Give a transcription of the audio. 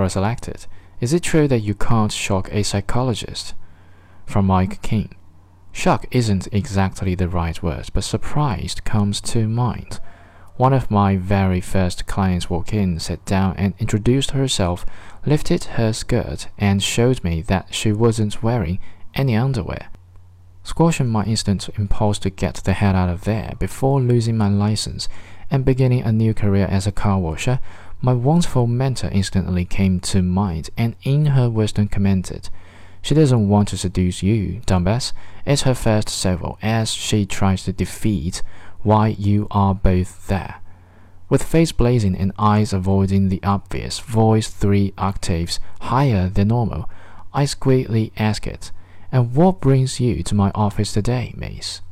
Quora selected. Is it true that you can't shock a psychologist? From Mike King. Shock isn't exactly the right word, but surprised comes to mind. One of my very first clients walked in, sat down, and introduced herself, lifted her skirt, and showed me that she wasn't wearing any underwear. Squashing my instant impulse to get the hell out of there before losing my license and beginning a new career as a car washer, my wonderful mentor instantly came to mind and in her wisdom commented, She doesn't want to seduce you, dumbass. It's her first servo as she tries to defeat why you are both there. With face blazing and eyes avoiding the obvious, voice three octaves higher than normal, I squeakily asked it, And what brings you to my office today, Mace?